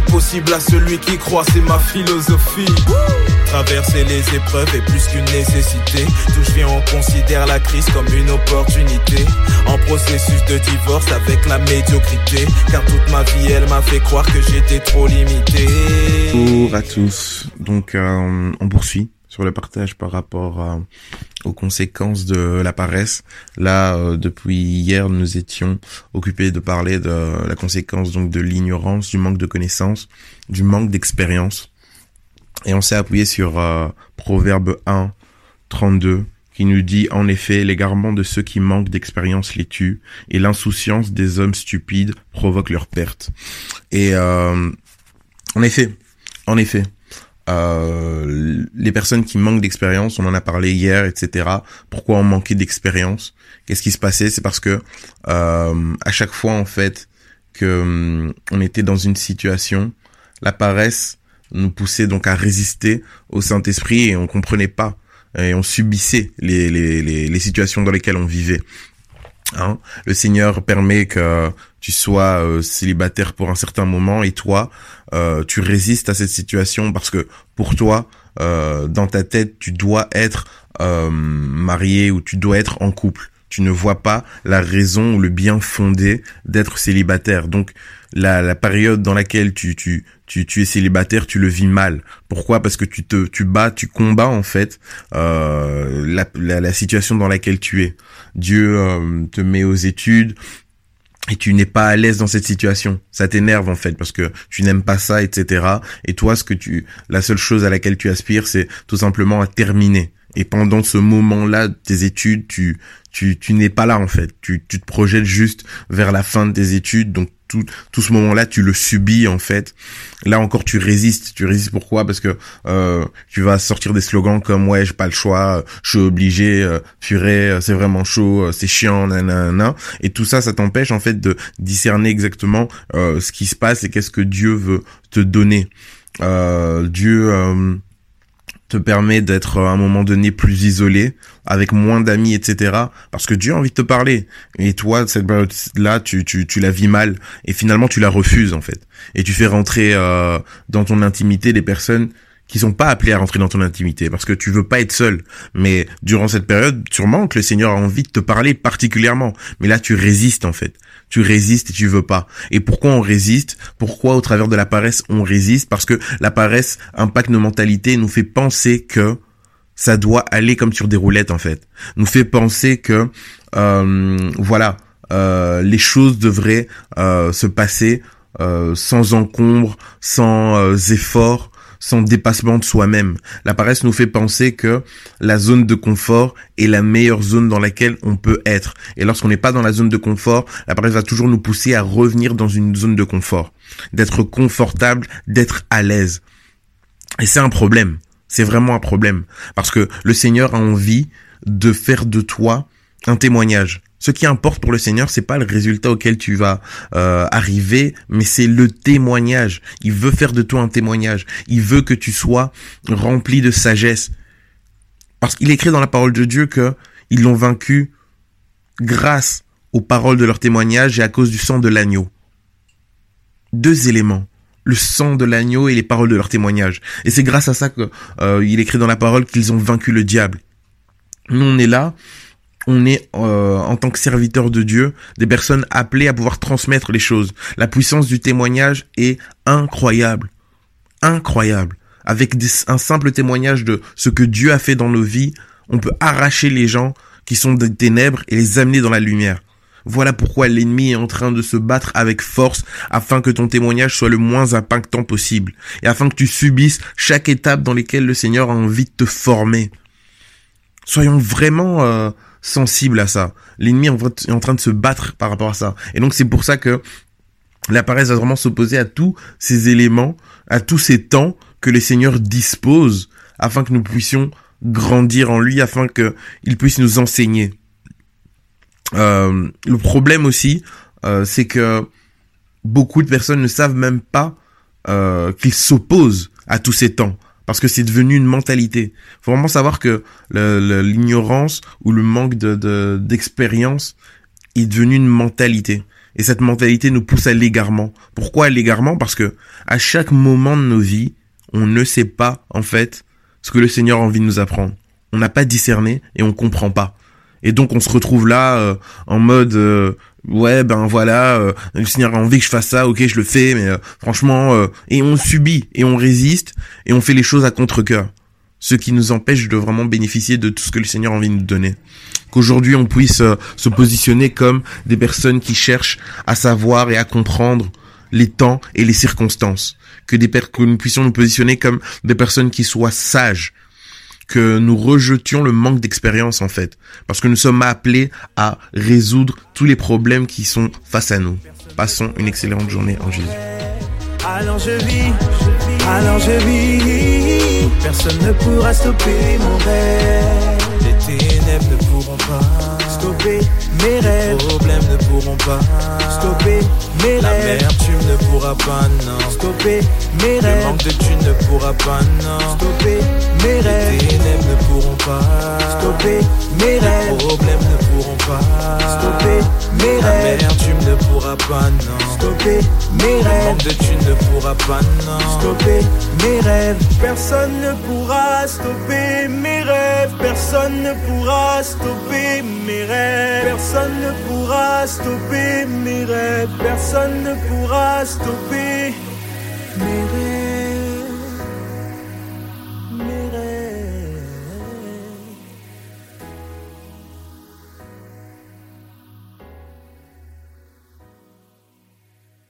possible à celui qui croit, c'est ma philosophie. Traverser les épreuves est plus qu'une nécessité. Tout je viens, on considère la crise comme une opportunité. En processus de divorce avec la médiocrité. Car toute ma vie, elle m'a fait croire que j'étais trop limité. Bonjour à tous. Donc, euh, on poursuit sur le partage par rapport euh, aux conséquences de la paresse. Là, euh, depuis hier, nous étions occupés de parler de la conséquence donc de l'ignorance, du manque de connaissances, du manque d'expérience. Et on s'est appuyé sur euh, Proverbe 1, 32, qui nous dit en effet l'égarement de ceux qui manquent d'expérience les tue et l'insouciance des hommes stupides provoque leur perte. Et en effet, en effet, euh, les personnes qui manquent d'expérience, on en a parlé hier, etc. Pourquoi on manquait d'expérience? Qu'est-ce qui se passait? C'est parce que euh, à chaque fois en fait que hum, on était dans une situation, la paresse nous poussait donc à résister au Saint-Esprit et on comprenait pas et on subissait les, les, les, les situations dans lesquelles on vivait. Hein le Seigneur permet que tu sois euh, célibataire pour un certain moment et toi, euh, tu résistes à cette situation parce que pour toi, euh, dans ta tête, tu dois être marié ou tu dois être en couple. Tu ne vois pas la raison ou le bien fondé d'être célibataire. Donc la, la période dans laquelle tu, tu, tu, tu es célibataire, tu le vis mal. Pourquoi? Parce que tu te tu bats, tu combats en fait la, la, situation dans laquelle tu es. Dieu euh, te met aux études, et tu n'es pas à l'aise dans cette situation. Ça t'énerve en fait parce que tu n'aimes pas ça, etc. Et toi, ce que tu, la seule chose à laquelle tu aspires, c'est tout simplement à terminer. Et pendant ce moment-là, tes études, tu, tu, tu n'es pas là en fait. Tu, tu te projettes juste vers la fin de tes études, donc tout, tout ce moment-là, tu le subis en fait. Là encore, tu résistes. Tu résistes pourquoi? Parce que euh, tu vas sortir des slogans comme ouais, j'ai pas le choix, je suis obligé, euh, euh, c'est vraiment chaud, euh, c'est chiant, nanana. Et tout ça, ça t'empêche en fait de discerner exactement euh, ce qui se passe et qu'est-ce que Dieu veut te donner. Euh, Dieu te permet d'être à un moment donné plus isolé, avec moins d'amis, etc. Parce que Dieu a envie de te parler. Et toi, cette période-là, tu, tu, tu la vis mal. Et finalement, tu la refuses, en fait. Et tu fais rentrer euh, dans ton intimité des personnes qui sont pas appelées à rentrer dans ton intimité parce que tu veux pas être seul. Mais durant cette période, sûrement que le Seigneur a envie de te parler particulièrement. Mais là, tu résistes en fait. Tu résistes et tu veux pas. Et pourquoi on résiste? Pourquoi au travers de la paresse on résiste? Parce que la paresse impacte nos mentalités, nous fait penser que ça doit aller comme sur des roulettes en fait. Nous fait penser que euh, voilà, euh, les choses devraient euh, se passer sans encombre, sans effort, sans dépassement de soi-même. La paresse nous fait penser que la zone de confort est la meilleure zone dans laquelle on peut être. Et lorsqu'on n'est pas dans la zone de confort, la paresse va toujours nous pousser à revenir dans une zone de confort, d'être confortable, d'être à l'aise. Et c'est un problème. C'est vraiment un problème. Parce que le Seigneur a envie de faire de toi un témoignage. Ce qui importe pour le Seigneur, c'est pas le résultat auquel tu vas euh, arriver, mais c'est le témoignage. Il veut faire de toi un témoignage. Il veut que tu sois rempli de sagesse. Parce qu'il écrit dans la parole de Dieu que ils l'ont vaincu grâce aux paroles de leur témoignage et à cause du sang de l'agneau. Deux éléments le sang de l'agneau et les paroles de leur témoignage. Et c'est grâce à ça que euh, écrit dans la parole qu'ils ont vaincu le diable. Nous on est là on est euh, en tant que serviteur de Dieu des personnes appelées à pouvoir transmettre les choses. La puissance du témoignage est incroyable. Incroyable. Avec un simple témoignage de ce que Dieu a fait dans nos vies, on peut arracher les gens qui sont des ténèbres et les amener dans la lumière. Voilà pourquoi l'ennemi est en train de se battre avec force afin que ton témoignage soit le moins impactant possible et afin que tu subisses chaque étape dans laquelle le Seigneur a envie de te former. Soyons vraiment euh, sensible à ça. L'ennemi est en train de se battre par rapport à ça. Et donc c'est pour ça que la paresse va vraiment s'opposer à tous ces éléments, à tous ces temps que les seigneurs disposent afin que nous puissions grandir en lui, afin qu'il puisse nous enseigner. Euh, le problème aussi, euh, c'est que beaucoup de personnes ne savent même pas euh, qu'ils s'opposent à tous ces temps parce que c'est devenu une mentalité. Faut vraiment savoir que l'ignorance ou le manque de d'expérience est devenu une mentalité. Et cette mentalité nous pousse à l'égarement. Pourquoi l'égarement? Parce que à chaque moment de nos vies, on ne sait pas en fait ce que le Seigneur a envie de nous apprendre. On n'a pas discerné et on comprend pas. Et donc on se retrouve là euh, en mode euh, ouais ben voilà euh, le Seigneur a envie que je fasse ça, ok je le fais, mais franchement et on subit et on résiste et on fait les choses à contre cœur, ce qui nous empêche de vraiment bénéficier de tout ce que le Seigneur a envie de nous donner. Qu'aujourd'hui on puisse se positionner comme des personnes qui cherchent à savoir et à comprendre les temps et les circonstances, que, des que nous puissions nous positionner comme des personnes qui soient sages, que nous rejetions le manque d'expérience en fait, parce que nous sommes appelés à résoudre tous les problèmes qui sont face à nous. Passons une excellente journée en Jésus. Alors je vis, alors je vis, personne ne pourra stopper mon rêve. Les ténèbres ne pourront pas stopper mes rêves. Les problèmes ne pourront pas stopper mes La rêves. La tu ne pourras pas, non. Stopper mes rêves. Le manque de tu ne pourras pas, non. Stopper mes rêves. Stopper mes rêves. Les problèmes ne pourront pas stopper mes rêves. La tu ne pourras pas, non. Stopper mes rêves. Le manque de tu ne pourras pas, non. Stopper mes rêves. Personne ne pourra stopper mes rêves. Personne ne pourra stopper mes rêves. Personne ne pourra stopper mes rêves. Personne ne pourra stopper rêves.